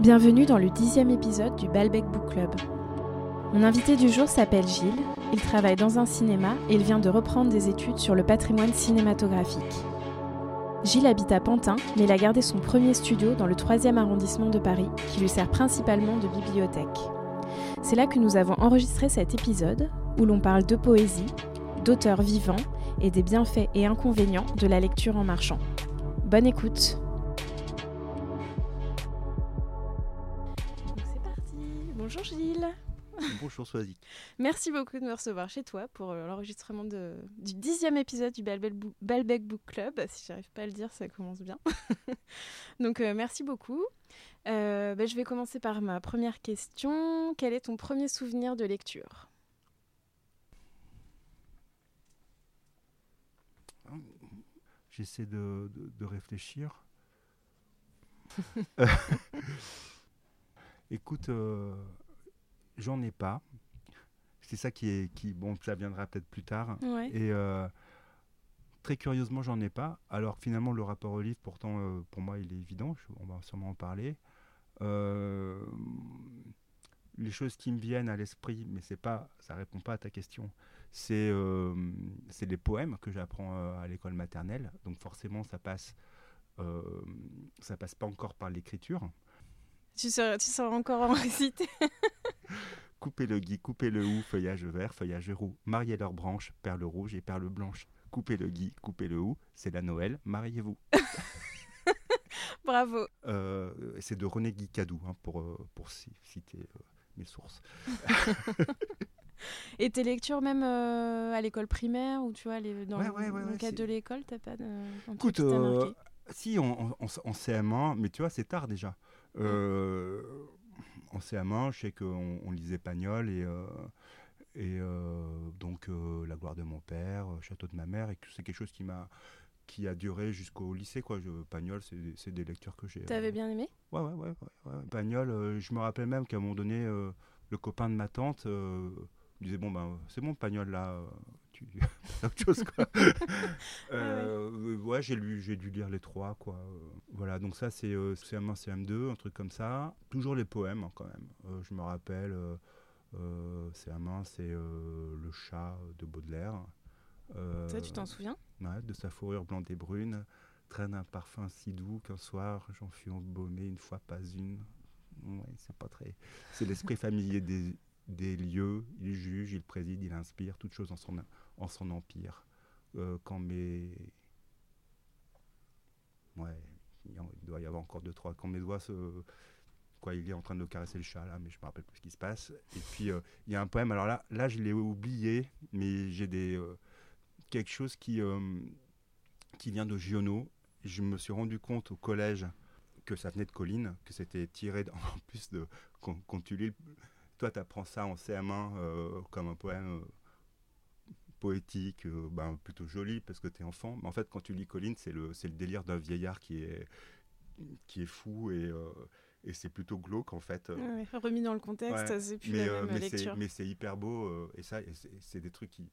Bienvenue dans le dixième épisode du Balbec Book Club. Mon invité du jour s'appelle Gilles, il travaille dans un cinéma et il vient de reprendre des études sur le patrimoine cinématographique. Gilles habite à Pantin, mais il a gardé son premier studio dans le 3e arrondissement de Paris, qui lui sert principalement de bibliothèque. C'est là que nous avons enregistré cet épisode, où l'on parle de poésie, d'auteurs vivants et des bienfaits et inconvénients de la lecture en marchant. Bonne écoute Bonjour Soisy. Merci beaucoup de me recevoir chez toi pour euh, l'enregistrement du dixième épisode du Balbec Book Club. Si j'arrive pas à le dire, ça commence bien. Donc euh, merci beaucoup. Euh, ben, je vais commencer par ma première question. Quel est ton premier souvenir de lecture? J'essaie de, de, réfléchir. Écoute, j'en ai pas. C'est ça qui est. Qui, bon, ça viendra peut-être plus tard. Et euh, très curieusement, j'en ai pas. Alors finalement, le rapport au livre, pourtant, euh, pour moi, il est évident. on va sûrement en parler. Euh, les choses qui me viennent à l'esprit, mais c'est pas, ça répond pas à ta question. C'est c'est des poèmes que j'apprends à l'école maternelle. Donc forcément, ça passe. ça passe pas encore par l'écriture. Tu sors, tu encore en réciter Coupez le gui, coupez le hou, feuillage vert, feuillage roux. Mariez leurs branches, perles rouges et perles blanches. Coupez le gui, coupez le hou, c'est la Noël, mariez-vous. Bravo. Euh, c'est de René Guy Cadou, hein, pour, euh, pour citer euh, mes sources. Et tes lectures même à l'école primaire ou tu vois les, dans le, cadre de l'école, t'as pas de Écoute, si en, en, CM1, mais tu vois c'est tard déjà. Euh, en CM1, je sais qu'on on lisait Pagnol et, euh, et euh, donc euh, La gloire de mon père, Château de ma mère, et que c'est quelque chose qui m'a qui a duré jusqu'au lycée. Quoi. Je, Pagnol, c'est des lectures que j'ai. T'avais bien aimé? Ouais, ouais, ouais, ouais, Pagnol, je me rappelle même qu'à un moment donné, le copain de ma tante disait Bon, ben, c'est bon, Pagnol, là, tu autre chose, quoi. euh, ouais, j'ai lu, j'ai dû lire les trois, quoi. Voilà, donc ça, c'est CM1, CM2, un truc comme ça. Toujours les poèmes, hein, quand même. Euh, je me rappelle, euh, CM1, c'est Le chat de Baudelaire. ça, tu t'en souviens? Ouais, De sa fourrure blanche et brune, traîne un parfum si doux qu'un soir, j'en fus embaumé une fois, pas une. Ouais, c'est pas très. C'est l'esprit familier des, des lieux, il juge, il préside, il inspire, toutes choses en son, en son empire. Euh, quand mes. Ouais, il doit y avoir encore deux, trois. Quand mes doigts se. Quoi, il est en train de caresser le chat là, mais je me rappelle plus ce qui se passe. Et puis euh, il y a un poème. Alors là, là je l'ai oublié, mais j'ai des euh, quelque chose qui qui vient de Giono. Je me suis rendu compte au collège que ça venait de Colline, que c'était tiré en plus de quand, tu lis. Toi, tu apprends ça en CM1 comme un poème poétique, euh, ben, plutôt joli parce que tu es enfant. Mais en fait, quand tu lis Colline, c'est le, le délire d'un vieillard qui est, qui est fou et, euh, et c'est plutôt glauque en fait. remis dans le contexte, c'est plus la euh, même mais lecture. Mais c'est hyper beau et ça, c'est des trucs qui.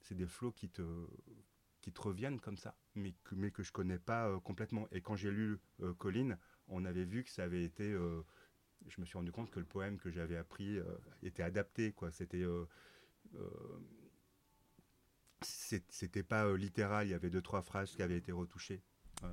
C'est des flots qui te, qui te reviennent comme ça, mais que, mais que je connais pas complètement. Et quand j'ai lu Colline, on avait vu que ça avait été. Je me suis rendu compte que le poème que j'avais appris était adapté. quoi. C'était c'était pas euh, littéral, il y avait deux trois phrases qui avaient été retouchées.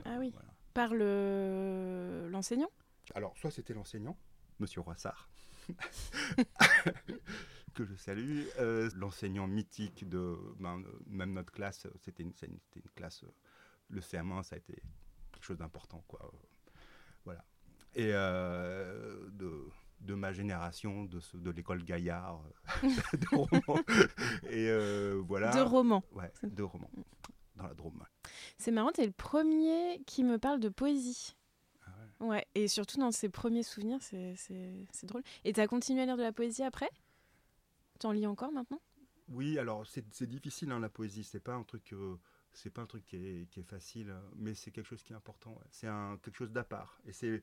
ah oui. Par le l'enseignant? Alors soit c'était l'enseignant, Monsieur Roissard, que je salue, euh, l'enseignant mythique de ben, même notre classe, c'était une, une, classe, le CM1 ça a été quelque chose d'important quoi. voilà. Et de de ma génération, de, de l'école Gaillard, euh, de romans. Et euh, voilà. De romans. Ouais, de romans, dans la Drôme. C'est marrant, tu es le premier qui me parle de poésie. Ah ouais. ouais. et surtout dans ses premiers souvenirs, c'est drôle. Et tu as continué à lire de la poésie après? Tu en lis encore maintenant? Oui, alors c'est difficile hein, la poésie, c'est pas un truc... Euh, c'est pas un truc qui est, qui est facile, mais c'est quelque chose qui est important. C'est quelque chose d'à part. Et c'est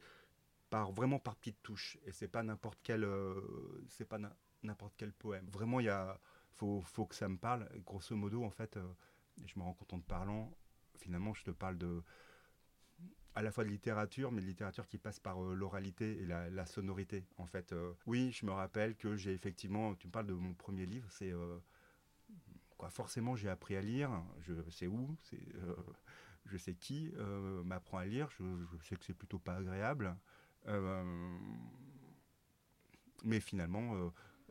par vraiment par petites touches et c'est pas n'importe quel euh, c'est pas n'importe quel poème vraiment il faut, faut que ça me parle grosso modo en fait euh, je me rends compte en te parlant finalement je te parle de à la fois de littérature, mais de littérature qui passe par l'oralité et la, sonorité, en fait. oui, je me rappelle que j'ai effectivement, tu me parles de mon premier livre, c'est quoi, forcément j'ai appris à lire, je sais où, c'est, je sais qui m'apprend à lire, je, sais que c'est plutôt pas agréable. Mais finalement,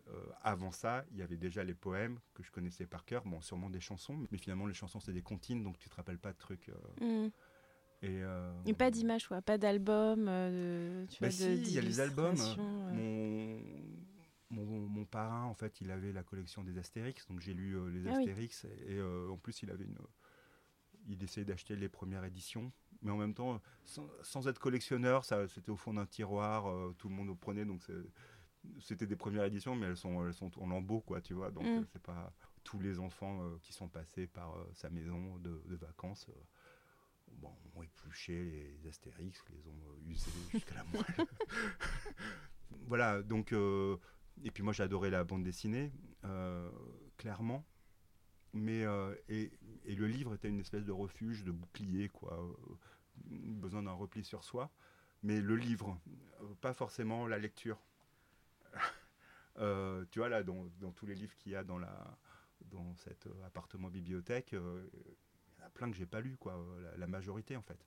euh, avant ça, il y avait déjà les poèmes que je connaissais par cœur, bon, sûrement des chansons, mais finalement, les chansons, c'est des comptines, donc tu te rappelles pas de trucs. Euh. Mm. Et, euh, et, pas d'image, pas d'album. bah si, il y a les albums. Mon, mon, parrain, en fait, il avait la collection des Astérix, donc j'ai lu les ah Astérix, et en plus, il avait une. Il essayait d'acheter les premières éditions, mais en même temps, sans, sans être collectionneur, ça, c'était au fond d'un tiroir, tout le monde le prenait, donc c'était des premières éditions, mais elles sont, elles sont en lambeaux, quoi, tu vois. Donc, mm. euh, c'est pas tous les enfants euh, qui sont passés par euh, sa maison de, vacances bon, ont épluché les Astérix, les ont usés jusqu'à la moelle. voilà, donc. et puis moi, j'adorais la bande dessinée, clairement. Mais, et, et, le livre était une espèce de refuge, de bouclier, quoi. besoin d'un repli sur soi. Mais le livre, pas forcément la lecture. Euh, tu vois, là, dans, tous les livres qu'il y a dans, la, dans cet euh, appartement bibliothèque, euh, il y en a plein que j'ai pas lu, quoi, la, majorité en fait.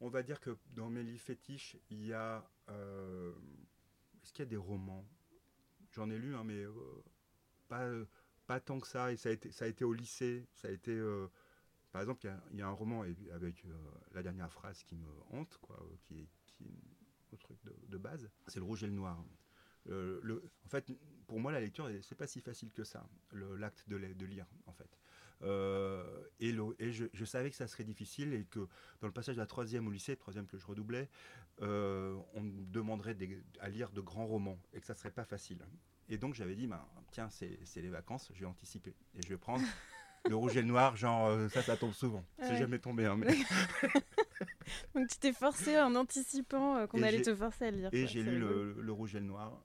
On va dire que dans mes livres fétiches, il y a. Est-ce qu'il y a des romans? J'en ai lu, hein, mais pas, pas tant que ça. Et ça a été, ça a été au lycée. Ça a été. par exemple, il y, a un roman avec la dernière phrase qui me hante, quoi, qui est, qui truc de, base. C'est le rouge et le noir. Euh, en fait, pour moi, la lecture, c'est pas si facile que ça, l'acte de, lire, en fait. Euh, et, et je, savais que ça serait difficile et que dans le passage de la troisième au lycée, troisième que je redoublais, euh, on demanderait à lire de grands romans et que ça serait pas facile. Et donc j'avais dit, ben, tiens, c'est les vacances, je vais anticiper et je vais prendre le rouge et le noir, genre ça, ça tombe souvent. C'est jamais tombé. Hein, mais... donc tu t'es forcé en anticipant qu'on allait te forcer à lire. Et j'ai lu le, rouge et le noir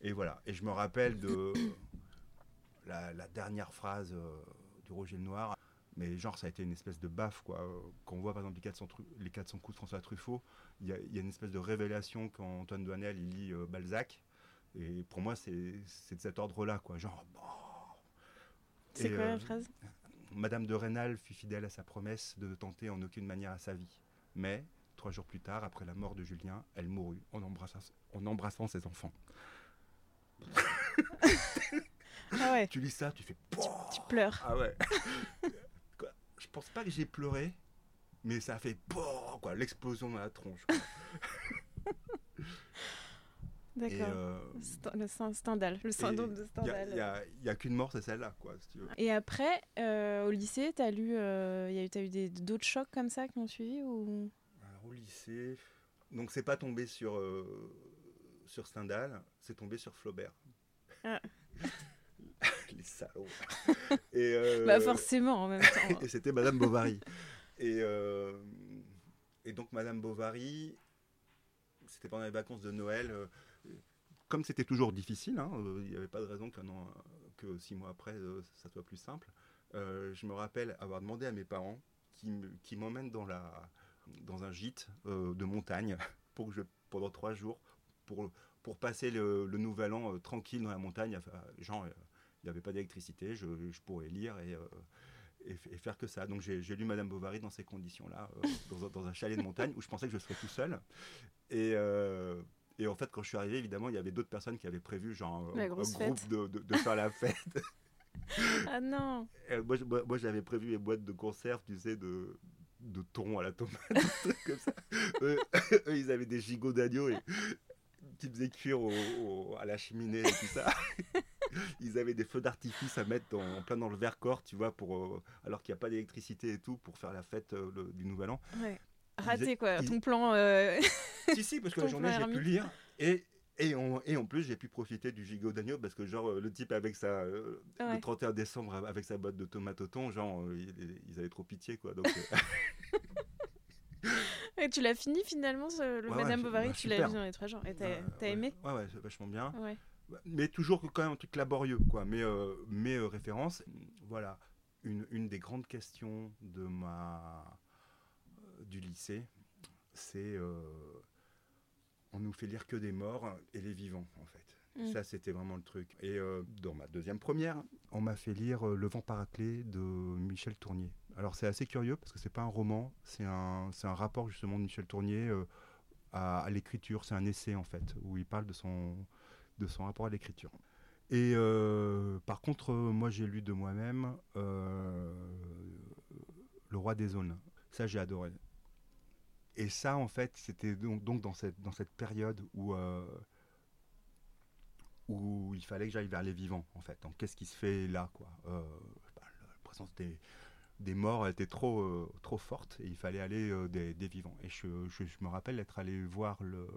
et voilà. Et je me rappelle de la, dernière phrase euh, du Roger le Noir. Mais genre, ça a été une espèce de baffe, quoi. Quand on voit, par exemple, les 400, les 400 coups de François Truffaut, il y, a, une espèce de révélation quand Antoine Douanel, il lit euh, Balzac. Et pour moi, c'est de cet ordre-là, quoi. Genre, C'est quoi la euh, phrase? Madame de Rênal fut fidèle à sa promesse de ne tenter en aucune manière à sa vie. Mais, trois jours plus tard, après la mort de Julien, elle mourut en embrassant, en embrassant ses enfants. ah ouais. Tu lis ça, tu fais. Tu, pleures. Ah ouais. Je pense pas que j'ai pleuré, mais ça a fait quoi, l'explosion dans la tronche. D'accord. Euh, le Stendhal, le syndrome de Stendhal. Il n'y a, qu'une mort, c'est celle-là, quoi, si tu veux. Et après, euh, au lycée, tu as lu, euh, y a, eu des, d'autres chocs comme ça qui ont suivi ou... au lycée, donc c'est pas tombé sur sur Stendhal, c'est tombé sur Flaubert. Ah. Les salauds. Et euh, bah forcément en même temps. et c'était Madame Bovary. Et, euh, et donc Madame Bovary, c'était pendant les vacances de Noël. Euh, comme c'était toujours difficile, hein, il n'y avait pas de raison que six mois après, ça soit plus simple. je me rappelle avoir demandé à mes parents qui m'emmènent dans, un gîte de montagne pour que pendant trois jours pour, passer le, nouvel an euh, tranquille dans la montagne. genre, euh, il n'y avait pas d'électricité, je, pourrais lire et, euh, et, faire que ça. Donc j'ai lu Madame Bovary dans ces conditions-là, dans, dans, un chalet de montagne où je pensais que je serais tout seul. Et, et en fait, quand je suis arrivé, évidemment, il y avait d'autres personnes qui avaient prévu genre un, groupe de, de, faire la fête. ah non Moi, moi j'avais prévu les boîtes de conserve, tu sais, de, de thon à la tomate, comme ça. eux, ils avaient des gigots d'agneau et qui faisaient cuire à la cheminée et tout ça. Ils avaient des feux d'artifice à mettre en plein dans le Vercors, tu vois, pour, euh, alors qu'il n'y a pas d'électricité et tout, pour faire la fête euh, du Nouvel An. Ouais. Raté quoi, ton plan. Euh, si, si, parce que la journée, j'ai pu lire. Et, et, en, et en plus, j'ai pu profiter du gigot d'agneau parce que, genre, le type avec sa. Le 31 décembre, avec sa boîte de tomates au thon, genre, ils, avaient trop pitié, quoi. Donc. Et tu l'as fini finalement, le Madame Bovary, bah, tu l'as vu dans les trois genres. Et t'as bah, aimé? Ouais, ouais, c'est vachement bien. Mais toujours quand même un truc laborieux, quoi. Mais euh, mes euh, références, voilà. Une, une, des grandes questions de ma, euh, du lycée, c'est on nous fait lire que des morts et les vivants, en fait. Mm. Ça, c'était vraiment le truc. Et euh, dans ma deuxième première, on m'a fait lire euh, Le vent paraclé de Michel Tournier. Alors, c'est assez curieux parce que c'est pas un roman, c'est un, c'est un rapport justement de Michel Tournier euh, à, à l'écriture. C'est un essai, en fait, où il parle de son, de son rapport à l'écriture. Et euh, par contre, euh, moi, j'ai lu de moi-même euh, Le roi des zones. Ça, j'ai adoré. Et ça, en fait, c'était donc, dans, cette, période où, euh, où il fallait que j'aille vers les vivants, en fait. Donc, qu'est-ce qui se fait là, quoi? Euh, bah, La présence des, morts était trop, euh, trop forte et il fallait aller des, des vivants. Et je, me rappelle être allé voir le,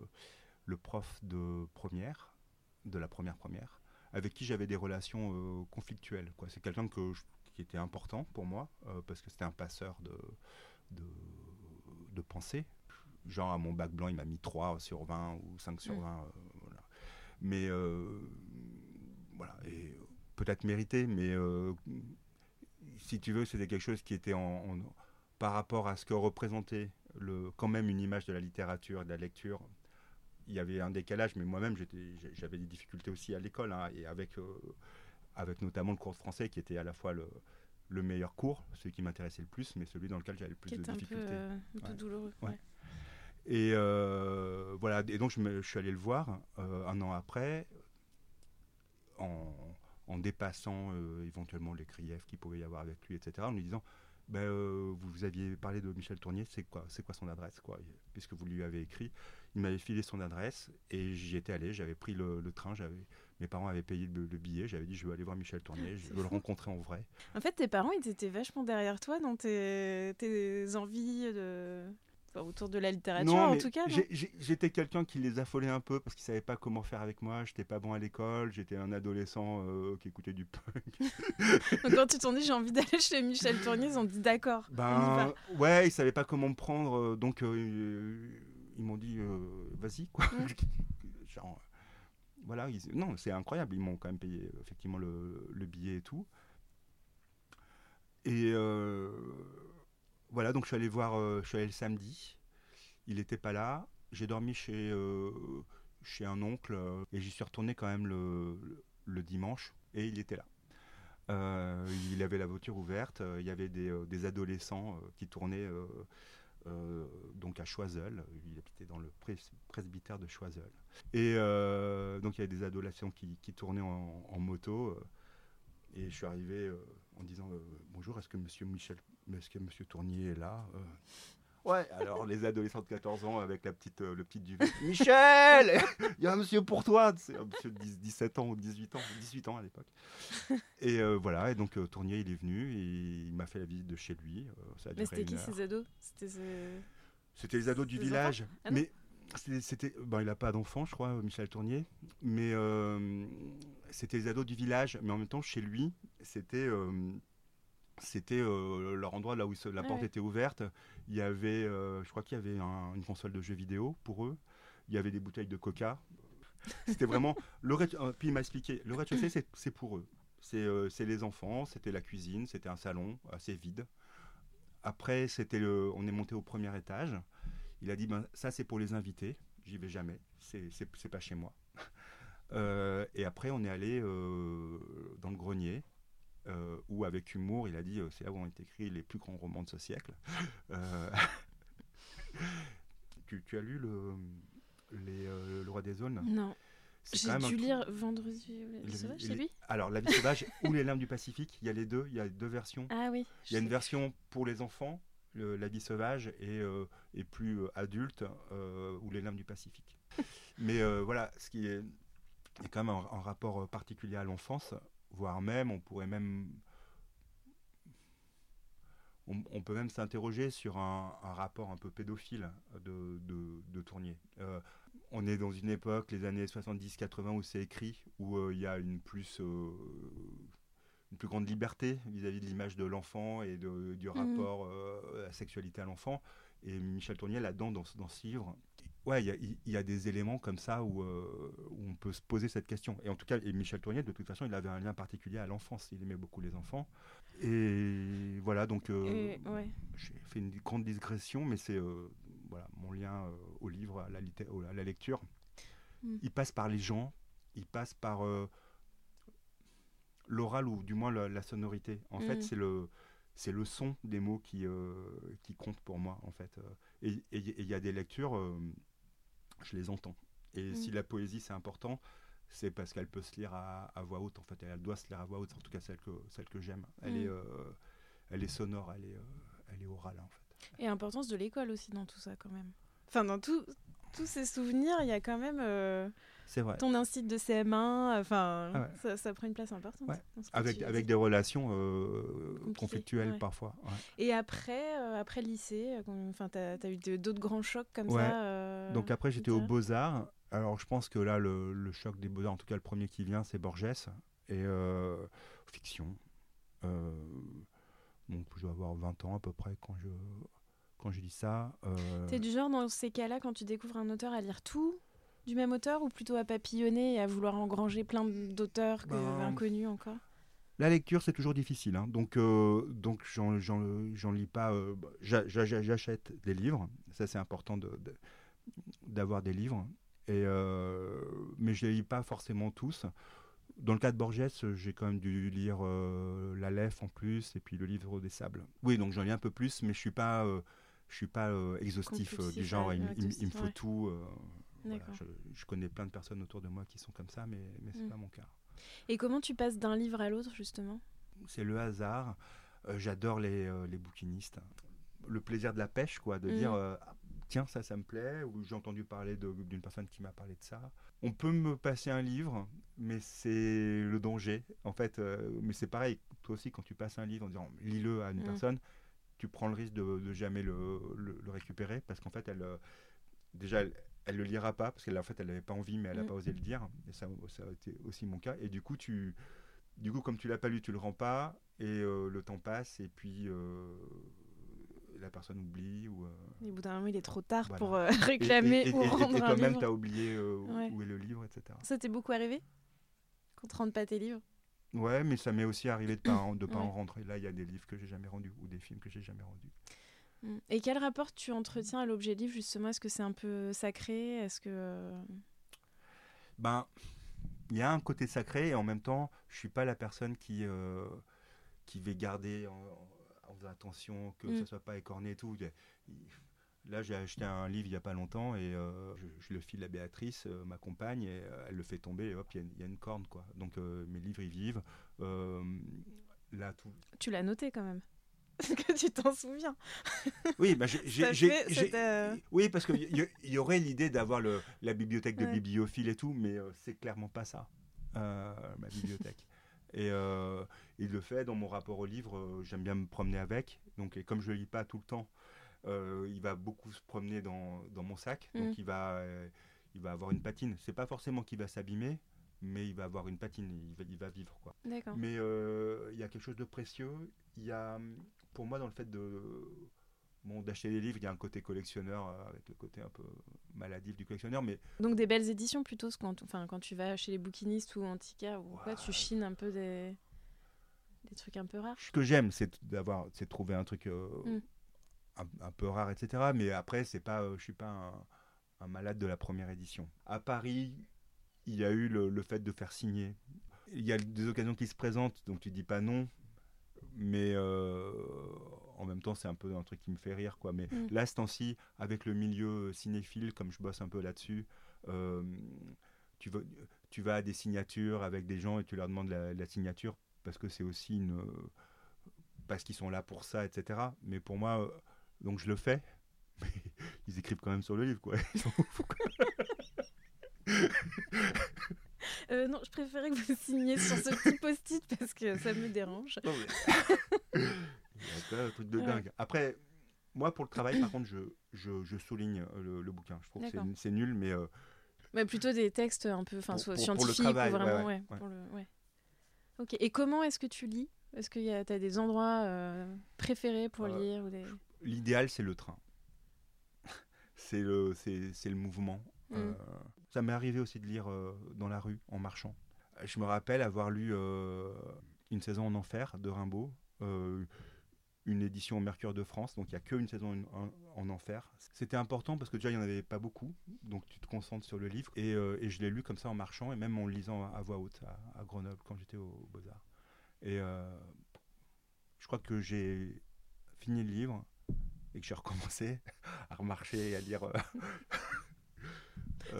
prof de première, de la première première, avec qui j'avais des relations conflictuelles. C'est quelqu'un qui était important pour moi, parce que c'était un passeur de, de pensée. Genre, à mon bac blanc, il m'a mis 3 sur 20 ou 5 sur Mm. 20. euh, voilà. Mais, euh, voilà, et peut-être mérité, mais euh, si tu veux, c'était quelque chose qui était en, en- par rapport à ce que représentait le, quand même une image de la littérature et de la lecture. Il y avait un décalage, mais moi-même, j'avais des difficultés aussi à l'école, hein, et avec, euh, avec notamment le cours de français, qui était à la fois le, le meilleur cours, celui qui m'intéressait le plus, mais celui dans lequel j'avais le plus Qui de difficultés. euh, un peu Ouais. douloureux. Ouais. ouais. Et euh, voilà, et donc je, me- je suis allé le voir euh, un an après, en, en dépassant euh, éventuellement les griefs qu'il pouvait y avoir avec lui, etc., en lui disant ben, euh, vous, vous aviez parlé de Michel Tournier, c'est quoi, c'est quoi son adresse quoi, Puisque vous lui avez écrit. Il m'avait filé son adresse et j'y étais allé, j'avais pris le, le train, j'avais, mes parents avaient payé le, le billet, j'avais dit je veux aller voir Michel Tournier, je veux le rencontrer en vrai. En fait, tes parents, ils étaient vachement derrière toi dans tes, tes envies de... enfin, autour de la littérature, en tout cas. j'étais quelqu'un qui les affolait un peu parce qu'ils savaient pas comment faire avec moi. J'étais pas bon à l'école. J'étais un adolescent euh, qui écoutait du punk. Donc quand tu t'en dis j'ai envie d'aller chez Michel Tournier, ils ont dit d'accord. Ben ouais, ils savaient pas comment me prendre, euh, donc euh, ils m'ont dit euh, vas-y quoi. Mm. Genre, voilà, ils- non, c'est incroyable. Ils m'ont quand même payé effectivement le, le billet et tout. Et euh, voilà, donc je suis allé voir, euh, je suis allé le samedi. Il n'était pas là. J'ai dormi chez euh, chez un oncle et j'y suis retourné quand même le, le- le dimanche et il était là. Il avait la voiture ouverte, il y avait des, des adolescents qui tournaient euh, donc à Choiseul, il habitait dans le pres- presbytère de Choiseul. Et euh, donc il y avait des adolescents qui, tournaient en, en moto. euh, et je suis arrivé en disant Bonjour, est-ce que monsieur Michel, est-ce que monsieur Tournier est là Ouais, alors les adolescents de 14 ans avec la petite, euh, le petit duvet. Michel Il y a un monsieur pour toi C'est un monsieur de 10 17 ans ou 18 ans, 18 ans à l'époque. Et euh, voilà, et donc euh, Tournier, il est venu et il m'a fait la visite de chez lui. euh, ça a Mais duré c'était une qui heure. ces ados? C'était ce- les ados du village. Ah mais c'était, c'était- bon, il n'a pas d'enfant, je crois, Michel Tournier. Mais euh, c'était les ados du village. Mais en même temps, chez lui, c'était, euh, c'était euh, leur endroit là où se- la Ah porte était ouverte. Il y avait, euh, je crois qu'il y avait un- une console de jeux vidéo pour eux. Il y avait des bouteilles de coca. C'était vraiment. le rez- euh, puis il m'a expliqué le rez-de-chaussée, c'est, pour eux. C'est, c'est les enfants, c'était la cuisine, c'était un salon assez vide. Après, c'était le, on est monté au premier étage. Il a dit ben, ça c'est pour les invités, j'y vais jamais, c'est, pas chez moi. Et après, on est allé dans le grenier. Euh, où avec humour, il a dit euh, c'est là où ont été écrits les plus grands romans de ce siècle. Euh, tu, tu as lu le, les, euh, Le Roi des Zones Non. J'ai dû truc- lire Vendredi les- sauvage, c'est lui? Alors, La vie sauvage ou Les Limbes du Pacifique, il y a les deux, il y a deux versions. Ah oui. Il y a une sais. version pour les enfants, le- La vie sauvage, et, euh, et plus euh, adulte, euh, ou Les Limbes du Pacifique. Mais voilà, ce qui est, a quand même un, un rapport particulier à l'enfance, voire même, on pourrait même. On, on peut même s'interroger sur un, un rapport un peu pédophile de, de, de Tournier. Euh, on est dans une époque, les années 70-80, où c'est écrit, où euh, il y a une plus, euh, une plus grande liberté vis-à-vis de l'image de l'enfant et de- du rapport euh, à la sexualité à l'enfant. Et Michel Tournier, là-dedans, dans, dans ce livre, ouais, il y a- y, des éléments comme ça où, euh, où on peut se poser cette question. Et en tout cas, et Michel Tournier, de toute façon, il avait un lien particulier à l'enfance. Il aimait beaucoup les enfants. Et voilà, donc euh, ouais. j'ai fait une grande digression, mais c'est euh, voilà, mon lien au livre, à la, à la lecture. Mm. Il passe par les gens, il passe par l'oral ou du moins la, la sonorité. En fait, Mm. c'est le c'est le son des mots qui, euh, qui compte pour moi en fait. Et il y a des lectures, euh, je les entends. Et Mm. si la poésie c'est important, c'est parce qu'elle peut se lire à, à voix haute en fait. Elle doit se lire à voix haute, en tout cas celle que, celle que j'aime. Elle, Mm. est, euh, elle est sonore, elle est, euh, elle est orale en fait. Et l'importance de l'école aussi dans tout ça quand même. Enfin, dans tout- tous ces souvenirs, il y a quand même euh, C'est vrai. ton instinct de CM1. Enfin, Ah ouais. ça, ça prend une place importante. Ouais. Avec, avec des relations euh, conflictuelles ouais. parfois. Et après, euh, après lycée, euh, enfin, t'as as eu d'autres grands chocs comme ça. euh, Donc après, j'étais aux littéraires Beaux-Arts. Alors je pense que là, le, le choc des Beaux-Arts, en tout cas le premier qui vient, c'est Borges. Et euh, fiction. Donc je dois avoir 20 ans à peu près quand je, quand je lis ça. T'es du genre, dans ces cas-là, quand tu découvres un auteur, à lire tout du même auteur ou plutôt à papillonner et à vouloir engranger plein d'auteurs que- Ben, inconnus encore? La lecture, c'est toujours difficile. hein. Donc, euh, donc j'en, lis pas. euh, bah, j'a- j'a- j'achète des livres. Ça, c'est important de, de- d'avoir des livres. Et, euh, mais je les lis pas forcément tous. Dans le cas de Borges, j'ai quand même dû lire La Lef en plus et puis le livre des sables. Oui, donc j'en lis un peu plus, mais je suis pas, je suis pas exhaustif du genre. il, me- il me- il me faut ouais. tout. Voilà. Je, je connais plein de personnes autour de moi qui sont comme ça, mais, mais c'est Mm. pas mon cas. Et comment tu passes d'un livre à l'autre, justement? C'est le hasard. Euh, J'adore les, euh, les bouquinistes. Le plaisir de la pêche, quoi, de Mm. dire euh, Ah, tiens, ça, ça me plaît, ou j'ai entendu parler d'une personne qui m'a parlé de ça. On peut me passer un livre, mais c'est le danger. En fait, euh, mais c'est pareil, toi aussi, quand tu passes un livre en disant lis-le à une Mm. personne, tu prends le risque de, de jamais le, le- le récupérer, parce qu'en fait, elle. Déjà, elle, elle le lira pas parce qu'elle en fait elle n'avait pas envie mais elle n'a Mm. pas osé le dire et ça, ça a été aussi mon cas et du coup tu du coup comme tu l'as pas lu tu le rends pas et euh, le temps passe et puis euh, la personne oublie ou euh, Et au bout d'un moment, il est trop tard Voilà. pour et- réclamer et, et- ou et- et rendre un toi-même tu as oublié où- Ouais. où est le livre etc Ça t'est beaucoup arrivé? Qu'on te rende pas tes livres? Ouais mais ça m'est aussi arrivé de pas en, de pas en Ouais. rendre et là il y a des livres que j'ai jamais rendus ou des films que j'ai jamais rendus. Et quel rapport tu entretiens à l'objet livre, justement? Est-ce que c'est un peu sacré? Est-ce que. euh, ben il y a un côté sacré et en même temps je suis pas la personne qui euh, qui va garder en, en faisant attention que Mm. ça soit pas écorné et tout. Là j'ai acheté un livre il y a pas longtemps et euh, je, je le file à Béatrice euh, ma compagne et elle le fait tomber et hop il y a une- il y, a une corne quoi. Donc mes livres ils vivent. Là tout Tu l'as noté quand même que tu t'en souviens. oui bah, j'ai- c'était- oui parce qu'il y, y- aurait l'idée d'avoir le- la bibliothèque de Ouais. bibliophile et tout mais euh, c'est clairement pas ça euh, ma bibliothèque et euh, il le fait dans mon rapport au livre euh, j'aime bien me promener avec donc et comme je le lis pas tout le temps euh, il va beaucoup se promener dans, dans mon sac donc Mm. il va euh, il va avoir une patine c'est pas forcément qu'il va s'abîmer mais il va avoir une patine il va, il va vivre quoi D'accord. mais euh, il y a quelque chose de précieux. Il y a, pour moi, dans le fait de bon, d'acheter des livres, il y a un côté collectionneur euh, avec le côté un peu maladif du collectionneur. Mais Donc des belles éditions plutôt, quand, enfin, quand tu vas chez les bouquinistes ou Antika ou quoi, tu chines un peu des, des trucs un peu rares. ce que j'aime, c'est d'avoir, c'est de trouver un truc euh, Mm. un, un peu rare, etc. Mais après, c'est pas, euh, je suis pas un, un malade de la première édition. À Paris, il y a eu le, le fait de faire signer. Il y a des occasions qui se présentent, donc tu dis pas non. Mais euh, en même temps, c'est un peu un truc qui me fait rire. Quoi. Mais Mm. là, ce temps-ci, avec le milieu cinéphile, comme je bosse un peu là-dessus, euh, tu, vas, tu vas à des signatures avec des gens et tu leur demandes la, la signature parce que c'est aussi une. parce qu'ils sont là pour ça, etc. Mais pour moi, euh, donc je le fais. Mais ils écrivent quand même sur le livre, quoi. Ils s'en foutent, quoi. Euh, non, je préférais que vous signiez sur ce petit post-it parce que ça me dérange. Non, mais- un truc de dingue. Après, moi, pour le travail, par contre, je, je, je souligne euh, le, le bouquin. Je trouve que c'est- nul, mais euh, Mais plutôt des textes un peu, enfin, Pour- soit pour- le scientifiques travail, ou ouais, vraiment, ouais, ouais, ouais. pour le- ouais. Ok. Et comment est-ce que tu lis? Est-ce que tu as des endroits euh, préférés pour Euh, lire ou des... l'idéal, c'est le train. c'est le, c'est le mouvement. Mm. Euh, ça m'est arrivé aussi de lire euh, dans la rue, en marchant. Je me rappelle avoir lu euh, Une saison en enfer de Rimbaud. Une édition Mercure de France, donc il n'y a qu'une saison en, en enfer. C'était important parce que déjà il n'y en avait pas beaucoup, donc tu te concentres sur le livre. Et, je l'ai lu comme ça en marchant et même en le lisant à, voix haute à, Grenoble quand j'étais au, Beaux-Arts. Et je crois que j'ai fini le livre et que j'ai recommencé à remarcher et à lire.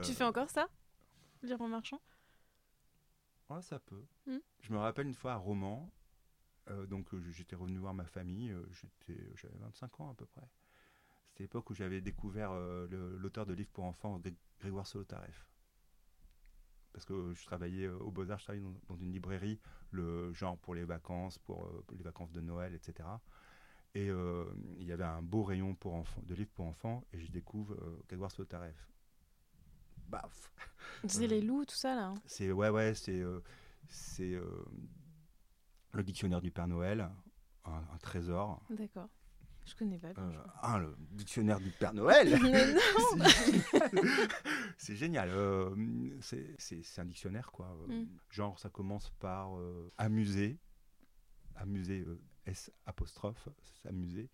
tu fais encore ça Lire en marchant Ouais, ça peut. Hmm? Je me rappelle une fois un roman, euh, donc euh, j'étais revenu voir ma famille, euh, j'avais 25 ans à peu près. C'était l'époque où j'avais découvert l'auteur de livres pour enfants, Grégoire Solotareff. Parce que je travaillais au Beaux-Arts, je travaillais dans, une librairie, le genre pour les vacances, pour les vacances de Noël, etc. Et il y avait un beau rayon pour enfants, de livres pour enfants, et je découvre Grégoire Solotareff baf. C'est les loups, tout ça là. Hein. C'est ouais ouais, c'est euh, c'est euh, le dictionnaire du Père Noël, un, trésor. D'accord. Je connais pas. Euh, ah, le dictionnaire du Père Noël C'est génial. c'est un dictionnaire, quoi. Mm. Genre, ça commence par amuser. Amuser, S apostrophe, s'amuser.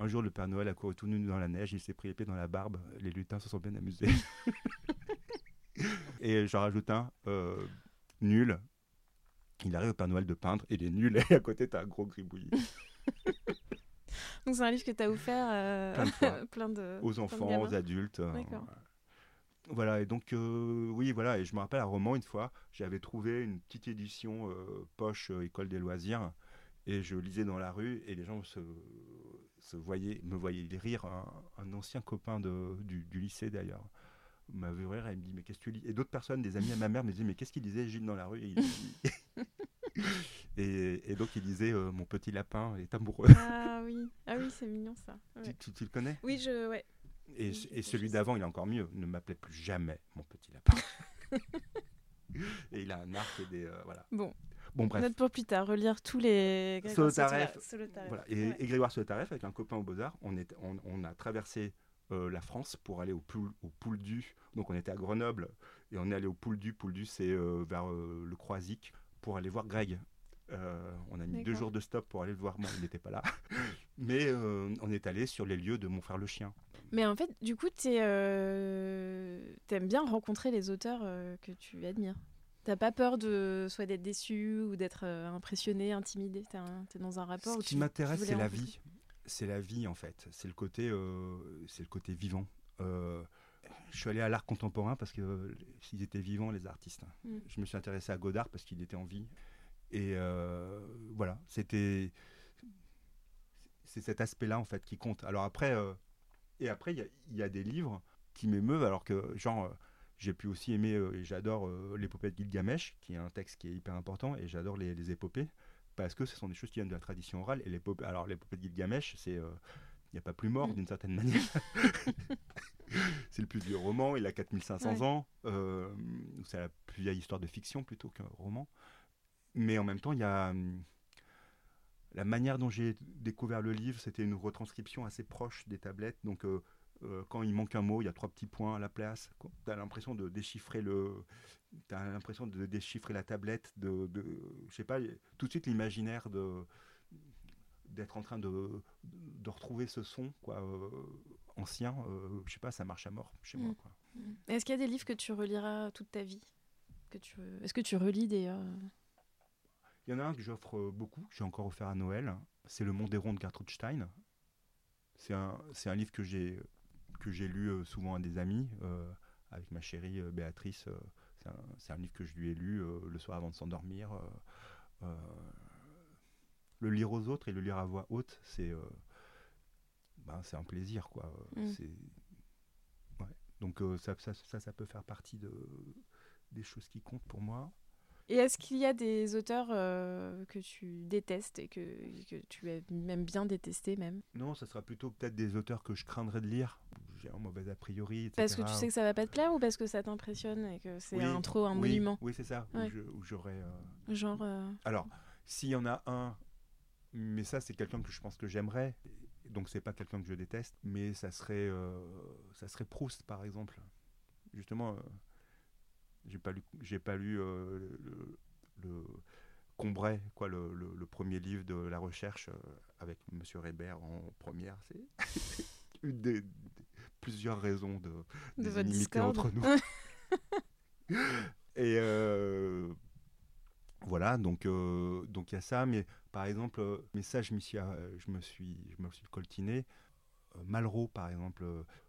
Un jour, le Père Noël a couru tout nu dans la neige, il s'est pris les pieds dans la barbe. Les lutins se sont bien amusés. et j'en rajoute un, euh, nul. Il arrive au Père Noël de peindre, et il est nul, et à côté, t'as un gros gribouillis. Donc c'est un livre que tu as offert euh, plein, de aux enfants, aux adultes. Euh, voilà, et donc, oui, voilà, et je me rappelle un roman, une fois, j'avais trouvé une petite édition poche École des loisirs, et je lisais dans la rue, et les gens se, me voyaient rire, un, ancien copain de, du, du lycée d'ailleurs m'a vu rire, elle me dit mais qu'est-ce que tu lis? Et d'autres personnes, des amis à ma mère me disaient mais qu'est-ce qu'il disait Gilles dans la rue? Et, et, donc il disait euh, mon petit lapin est amoureux. Ah oui, ah oui c'est mignon ça. Tu, tu, le connais? Oui, je ouais. Et, et celui d'avant, il est encore mieux. Ne m'appelait plus jamais mon petit lapin. et il a un arc et des euh, voilà. Bon. Bon bref. Note pour plus tard, relire tous les Solotareff. Voilà. Et, et Grégoire Solotareff avec un copain au Beaux Arts, on, est, on, on a traversé euh, la France pour aller au, Poul, au Poul du. Donc on était à Grenoble et on est allé au Poul du. Poul du, c'est euh, vers euh, le Croisic pour aller voir Greg. on a mis deux jours de stop pour aller le voir. Moi, il n'était pas là. Mais on est allé sur les lieux de Mon frère le chien. Mais en fait, du coup, tu aimes bien rencontrer les auteurs que tu admires. T'as pas peur de soit d'être déçu ou d'être impressionné, intimidé? T'es es dans un rapport. Ce qui m'intéresse, c'est la vie c'est la vie en fait. C'est le côté, euh, c'est le côté vivant. Euh, je suis allé à l'art contemporain parce que euh, s'ils étaient vivants les artistes. Mm. Je me suis intéressé à Godard parce qu'il était en vie. Et voilà, c'était c'est cet aspect-là en fait qui compte. Alors après, et après il y, a des livres qui m'émeuvent alors que genre j'ai pu aussi aimer et j'adore l'épopée de Gilgamesh qui est un texte qui est hyper important et j'adore les, les épopées parce que ce sont des choses qui viennent de la tradition orale. Et l'épopée, alors l'épopée de Gilgamesh, c'est il euh, n'y a pas plus mort mm. d'une certaine manière. c'est le plus vieux roman, il a 4500 ans. Euh, c'est la plus vieille histoire de fiction plutôt qu'un roman. Mais en même temps, il y a hum, la manière dont j'ai découvert le livre, c'était une retranscription assez proche des tablettes. Donc euh, euh, quand il manque un mot, il y a trois petits points à la place. Tu as l'impression de déchiffrer le, as l'impression de déchiffrer la tablette, de, de je sais pas, tout de suite l'imaginaire de d'être en train de, de retrouver ce son quoi euh, ancien euh, je sais pas ça marche à mort chez moi mm. Mm. est-ce qu'il y a des livres que tu reliras toute ta vie? Que tu est-ce que tu relis d'ailleurs il y en a un que j'offre beaucoup que j'ai encore offert à Noël c'est le Monde des ronds de Gertrude Stein c'est un, c'est un livre que j'ai que j'ai lu euh, souvent à des amis, euh, avec ma chérie euh, Béatrice. c'est un, livre que je lui ai lu le soir avant de s'endormir. le lire aux autres et le lire à voix haute, c'est ben, c'est un plaisir. quoi. Mm. Donc ça, ça, ça, ça, peut faire partie de, des choses qui comptent pour moi. Et est-ce qu'il y a des auteurs euh, que tu détestes et que, que tu aimes bien détester même? Non, ça sera plutôt peut-être des auteurs que je craindrais de lire. J'ai un mauvais a priori, etc. Parce que tu sais que ça va pas te plaire ou parce que ça t'impressionne et que c'est un trop un monument Oui, c'est ça. Où j'aurais. Euh, Genre. Euh, Alors, s'il y en a un, mais ça c'est quelqu'un que je pense que j'aimerais. Donc c'est pas quelqu'un que je déteste, mais ça serait, ça serait Proust par exemple. Justement j'ai pas lu, j'ai pas lu euh, le, Combray, quoi, le, le- le premier livre de la recherche euh, avec Monsieur Rébert en première. C'est une des, des- plusieurs raisons de, De votre discorde. entre nous. Et euh, voilà, donc euh, donc il y a ça, mais par exemple, euh, mais ça je suis, je me suis, je me suis coltiné. Malraux, par exemple,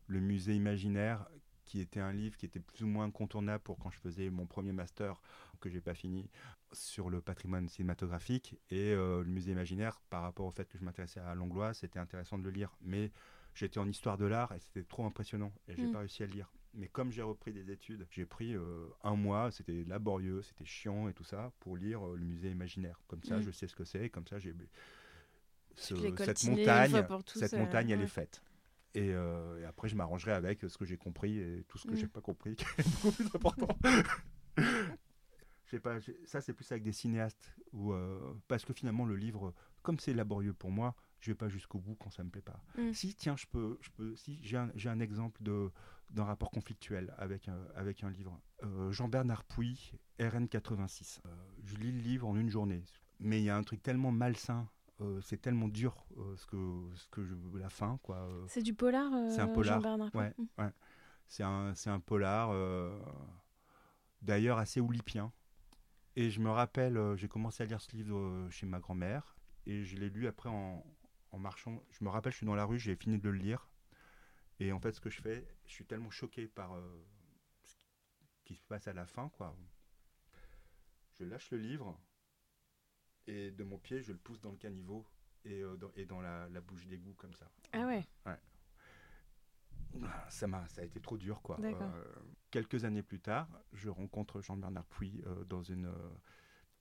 le musée imaginaire, qui était un livre qui était plus ou moins incontournable pour quand je faisais mon premier master que j'ai pas fini sur le patrimoine cinématographique et euh, le musée imaginaire par rapport au fait que je m'intéressais à Langlois, c'était intéressant de le lire, mais j'étais en histoire de l'art et c'était trop impressionnant et j'ai Mm. pas réussi à le lire. Mais comme j'ai repris des études, j'ai pris euh, un mois, c'était laborieux, c'était chiant et tout ça, pour lire euh, le musée imaginaire. Comme ça, Mm. je sais ce que c'est, comme ça, j'ai ce- cette montagne, tous, cette euh, montagne, elle est faite. Et, et après, je m'arrangerai avec ce que j'ai compris et tout ce que Mm. j'ai pas compris, qui est beaucoup plus important. Je sais pas, ça c'est plus avec des cinéastes ou parce que finalement le livre, comme c'est laborieux pour moi, je vais pas jusqu'au bout quand ça me plaît pas. Mm. Si tiens, je peux, je peux, si j'ai un, j'ai un exemple de d'un rapport conflictuel avec un, avec un livre. Euh, Jean-Bernard Pouy, RN 86. Euh, je lis le livre en une journée, mais il y a un truc tellement malsain. euh, c'est tellement dur euh, ce que ce que je la fin quoi. euh, C'est du polar, C'est un polar, ouais. Mm. c'est un, c'est un polar, d'ailleurs assez oulipien. Et je me rappelle, j'ai commencé à lire ce livre chez ma grand-mère, et je l'ai lu après en, en marchant. Je me rappelle, je suis dans la rue, j'ai fini de le lire. Et en fait, ce que je fais, je suis tellement choqué par euh, ce qui se passe à la fin, quoi. Je lâche le livre, et de mon pied, je le pousse dans le caniveau, et, euh, dans, et dans la, la bouche d'égout, comme ça. Ah ouais. Ça m'a, ça a été trop dur, quoi. Euh, quelques années plus tard, je rencontre Jean-Bernard euh, dans une.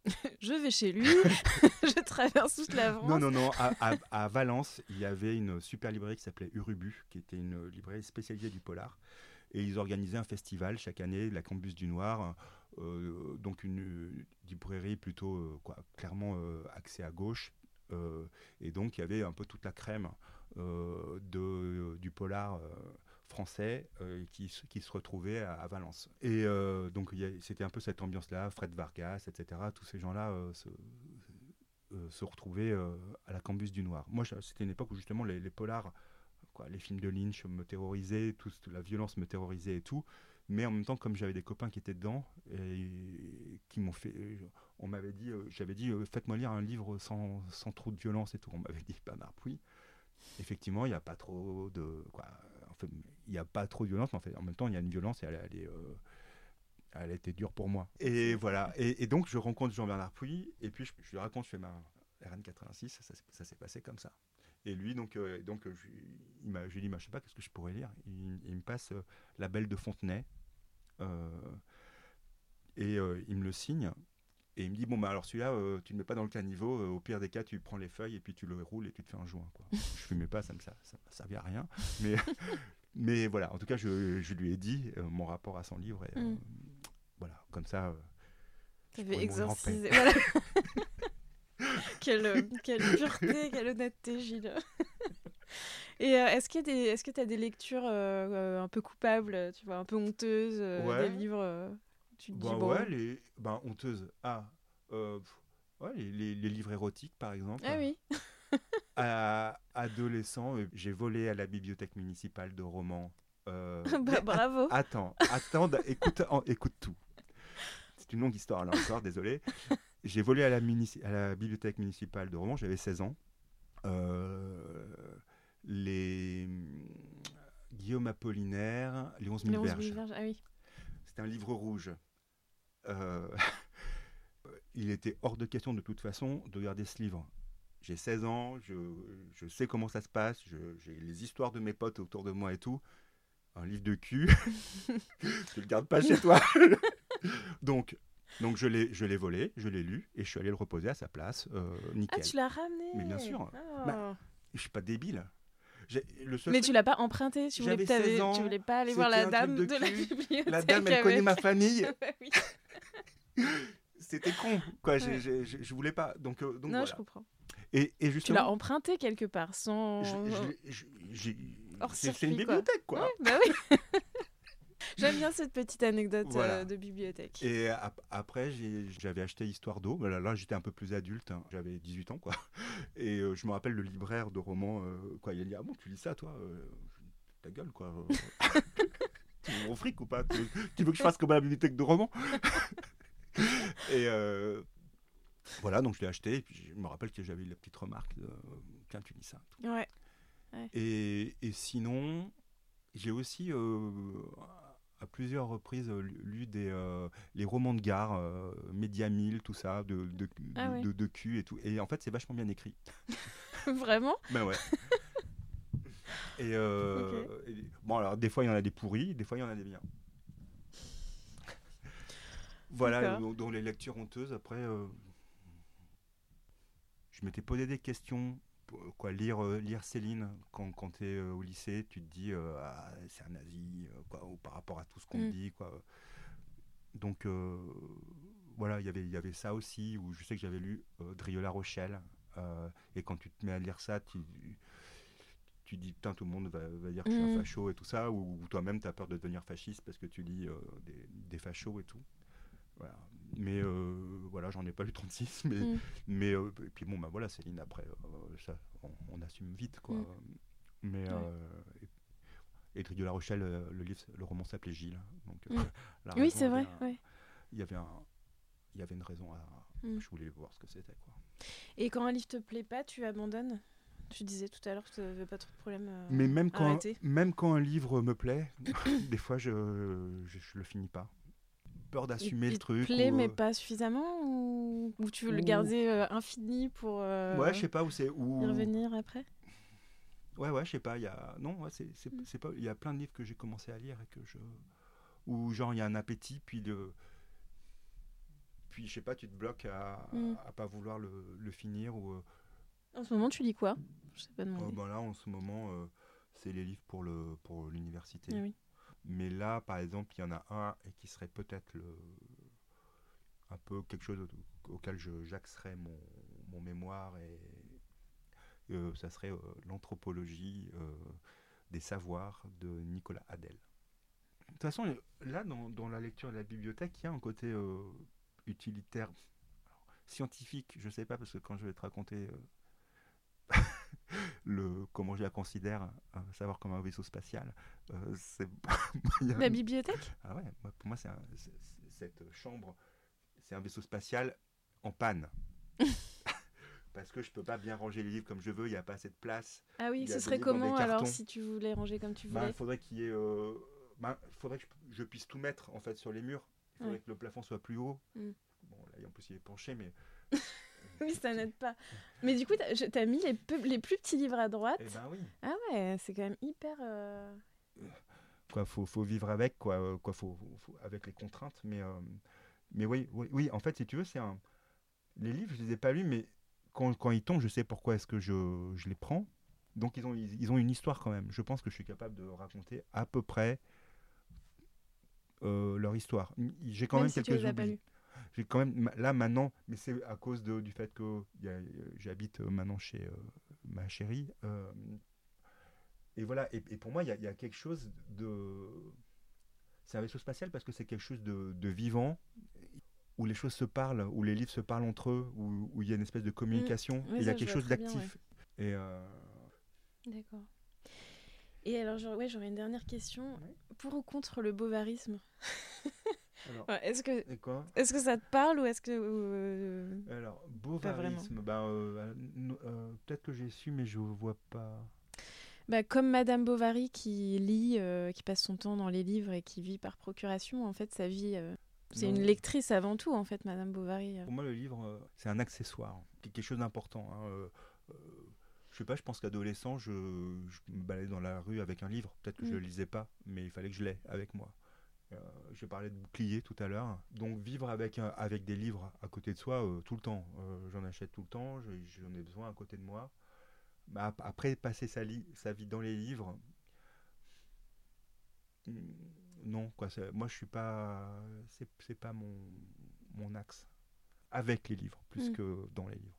Je vais chez lui, je traverse toute la France. Non, non, non. À, à- à Valence, il y avait une super librairie qui s'appelait Urubu, qui était une librairie spécialisée du polar. Et ils organisaient un festival chaque année, la Campus du Noir, euh, donc une euh, librairie plutôt euh, quoi, clairement euh, axée à gauche. Et donc il y avait un peu toute la crème de, du polar français euh, qui, se- retrouvait à, Valence. Et euh, donc c'était un peu cette ambiance-là, Fred Vargas, etc. Tous ces gens-là euh, se, retrouvaient à la Campus du Noir. Moi, c'était une époque où justement les, polars, les films de Lynch me terrorisaient, tout, la violence me terrorisait et tout. Mais en même temps, comme j'avais des copains qui étaient dedans et qui m'ont fait, on m'avait dit, j'avais dit, faites-moi lire un livre sans, sans trop de violence et tout. On m'avait dit Bernard Pouy. Effectivement, il n'y a pas trop de, quoi, fait, il n'y a pas trop de violence, mais en fait, en même temps, il y a une violence et elle, elle est, euh, elle a été dure pour moi. Et voilà. Et, et donc, je rencontre Jean-Bernard Pouy, et puis je, je lui raconte, je fais ma RN86, ça, s'est- ça s'est passé comme ça. Et lui, donc, euh, donc euh, je, il m'a, je lui dis, bah, je sais pas, qu'est-ce que je pourrais lire? Il, il me passe euh, La Belle de Fontenay, euh, et il me le signe. Et il me dit, bon, bah alors celui-là, euh, tu ne le mets pas dans le caniveau, euh, au pire des cas, tu prends les feuilles et puis tu le roules et tu te fais un joint. Quoi. je fumais pas, ça ne ça, ça servi à rien. Mais, mais voilà, en tout cas, je, je lui ai dit euh, mon rapport à son livre. Et, Mm. Voilà, comme ça. en paix. exorcisé. Voilà. quelle, quelle pureté, quelle honnêteté, Gilles. Et euh, est-ce qu'il y a des, est-ce que tu as des lectures euh, un peu coupables, tu vois, un peu honteuses, euh, Ouais. des livres tu te dis Bah bon. ouais, les ben, honteuses. Ah, euh, ouais, les, les- les livres érotiques, par exemple. Ah oui. À adolescent, euh, j'ai volé à la bibliothèque municipale de romans. euh, bah, bravo. Attends, attends, écoute, en- écoute tout. C'est une longue histoire là encore, désolé. J'ai volé à la, munici- à la bibliothèque municipale de Romans, j'avais 16 ans. Euh, les Guillaume Apollinaire, les 11 Les 000 11 verges. 000 verges, Ah oui. C'était un livre rouge. Euh, il était hors de question de toute façon de garder ce livre. J'ai 16 ans, je, je sais comment ça se passe, j'ai les histoires de mes potes autour de moi et tout. Un livre de cul, tu le gardes pas chez toi. donc, donc je l'ai, volé, je l'ai lu et je suis allé le reposer à sa place, euh, Ah, nickel. tu l'as ramené. Mais bien sûr. Ah. Bah, Je suis pas débile. J'ai- Le seul Mais truc- tu l'as pas emprunté, tu voulais, J'avais t'avais- 16 ans, tu voulais pas aller voir la dame de, de la bibliothèque. la dame, elle connaît ma famille. Oui. C'était con, quoi. Ouais. je voulais pas. Donc, euh, donc non, voilà. je comprends. Et, et Tu l'as emprunté quelque part sans. c'est une quoi. bibliothèque, quoi. Ouais, bah oui. J'aime bien cette petite anecdote Voilà. euh, de bibliothèque. Et ap- après, j'avais acheté Histoire d'eau. Là, là, j'étais un peu plus adulte. hein. J'avais 18 ans, quoi. Et euh, je me rappelle le libraire de romans. euh, quoi, il a dit Ah bon, tu lis ça, toi Ta gueule, quoi. Euh. tu veux mon fric ou pas? Tu, tu veux que je fasse comme à la bibliothèque de romans? Et euh, voilà, donc je l'ai acheté. Et puis, je me rappelle que j'avais eu la petite remarque de, Tiens, tu lis ça. Ouais. Et, et sinon, j'ai aussi euh, à plusieurs reprises euh, lu lu des, euh, les romans de gare, euh, Média 1000, tout ça, de, de, Ah de- ouais. de- de cul et tout. Et en fait, c'est vachement bien écrit. Vraiment? Ben ouais. Et, euh, et- bon, alors des fois, il y en a des pourris, des fois, il y en a des biens. Voilà, dans, les lectures honteuses, après, euh, je m'étais posé des questions. pour- Quoi, lire, euh, lire Céline quand, quand tu es au lycée, tu te dis euh, Ah, c'est un nazi, euh, quoi, ou par rapport à tout ce qu'on Mm. dit. Quoi. Donc euh, voilà, il y avait- il y avait ça aussi, où je sais que j'avais lu euh, Drieux-La Rochelle, euh, et quand tu te mets à lire ça, tu, tu dis putain, tout le monde va, va dire que je suis un Mm. facho et tout ça, ou, ou toi-même tu as peur de devenir fasciste parce que tu lis euh, des, des fachos et tout. Voilà. Mais euh, voilà, j'en ai pas lu 36, mais, Mm. mais euh, et puis bon, bah voilà, Céline, après, ça, on, on assume vite, quoi. Mm. Mais, Ouais. et, Drieux La Rochelle, le, livre, le roman s'appelait Gilles. Donc, la Oui, c'est vrai. ouais. il y avait un y avait une raison à je voulais voir ce que c'était quoi Et quand un livre te plaît pas, tu abandonnes? Tu disais tout à l'heure que tu n'avais pas trop de problème. euh, mais même quand arrêter. même quand un livre me plaît des fois je, je je le finis pas peur Il- d'assumer il le truc plaît, ou, mais euh, pas suffisamment Ou, ou tu veux le Ou- garder euh, infini pour euh, ouais je sais pas où c'est où y revenir après? Ouais ouais je sais pas il y a non ouais, c'est c'est Mm. pas il y a plein de livres que j'ai commencé à lire et que je où genre il y a un appétit puis le puis je sais pas tu te bloques à, Mm. à pas vouloir le, le finir ou En ce moment, tu lis quoi? Je sais pas Euh, demander. ben là, en ce moment, euh, c'est les livres pour le pour l'université. Ah oui. Mais là, par exemple, il y en a un et qui serait peut-être le un peu quelque chose au- auquel je j'axerais mon, mon mémoire et euh, ça serait euh, l'anthropologie euh, des savoirs de Nicolas Adel. De toute façon, là, dans, dans la lecture de la bibliothèque, il y a un côté euh, utilitaire, Alors, scientifique, je sais pas, parce que quand je vais te raconter euh, le, comment je la considère, euh, savoir comme un vaisseau spatial, euh, c'est... il La bibliothèque ah ouais, pour moi, c'est cette chambre, c'est un vaisseau spatial en panne. Parce que je peux pas bien ranger les livres comme je veux, il n'y a pas assez de place. Ah oui, Il ce serait comment alors si tu voulais ranger comme tu Bah, voulais il faudrait y ait, euh, bah, faudrait que je, je puisse tout mettre en fait sur les murs. Il faudrait Ouais. que le plafond soit plus haut. Mm. Bon, là, en plus, il est penché, mais. Oui, ça n'aide pas. Mais du coup, t'as t'as mis les, les plus petits livres à droite. Eh ben oui. Ah ouais, c'est quand même hyper. euh, Quoi, faut, faut vivre avec, quoi, euh, quoi, faut, avec les contraintes. Mais, euh, mais oui, oui, oui, en fait, si tu veux, c'est un. Les livres, je les ai pas lus, mais quand, quand ils tombent, je sais pourquoi est-ce que je, je les prends. Donc ils ont, ils, ils ont une histoire quand même. Je pense que je suis capable de raconter à peu près euh, leur histoire. J'ai quand même, si tu quelques les as pas lus. J'ai quand même là maintenant, mais c'est à cause de, du fait que euh, j'habite euh, maintenant chez euh, ma chérie. euh, et voilà. Et, et pour moi, il y, a- il y a quelque chose de. C'est un vaisseau spatial parce que c'est quelque chose de, de vivant où les choses se parlent, où les livres se parlent entre eux, où, il y a une espèce de communication. Et il y a quelque chose d'actif. Et euh, D'accord. Et alors, j'aurais ouais, j'aurais une dernière question. Ouais. Pour ou contre le bovarisme? Ouais, Est-ce que, est que ça te parle ou est-ce que. euh, Alors, bovarisme, ben, euh, euh, euh, peut-être que j'ai su, mais je vois pas. Bah, comme Madame Bovary qui lit, qui passe son temps dans les livres et qui vit par procuration, en fait, sa vie. c'est une lectrice avant tout, en fait, Madame Bovary. Pour moi, le livre, c'est un accessoire, quelque chose d'important. hein, je sais pas, je pense qu'adolescent, je, je me baladais dans la rue avec un livre. Peut-être que je Mm. le lisais pas, mais il fallait que je l'aie avec moi. Euh, je parlais de bouclier tout à l'heure. Donc vivre avec, avec des livres à côté de soi euh, tout le temps. Euh, j'en achète tout le temps, je- j'en ai besoin à côté de moi. Ap- après, passer sa, vie dans les livres, hmm, non, quoi. Moi, je suis pas. C'est pas mon, mon axe. Avec les livres, plus Mm. que dans les livres.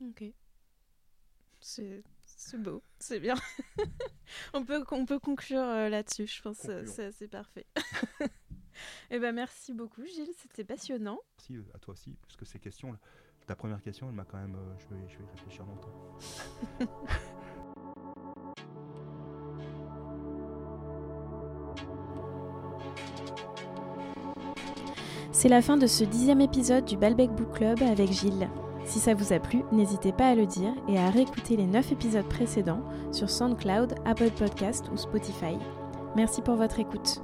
Ok. C'est C'est beau, c'est bien. on, peut, on peut conclure euh, là-dessus, je pense que c'est parfait. Eh ben, merci beaucoup Gilles, c'était passionnant. Merci euh, à toi aussi, parce que ces questions, ta première question, elle m'a quand même... Euh, je, vais, je vais y réfléchir longtemps. C'est la fin de ce dixième épisode du Balbec Book Club avec Gilles. Si ça vous a plu, n'hésitez pas à le dire et à réécouter les 9 épisodes précédents sur SoundCloud, Apple Podcast ou Spotify. Merci pour votre écoute.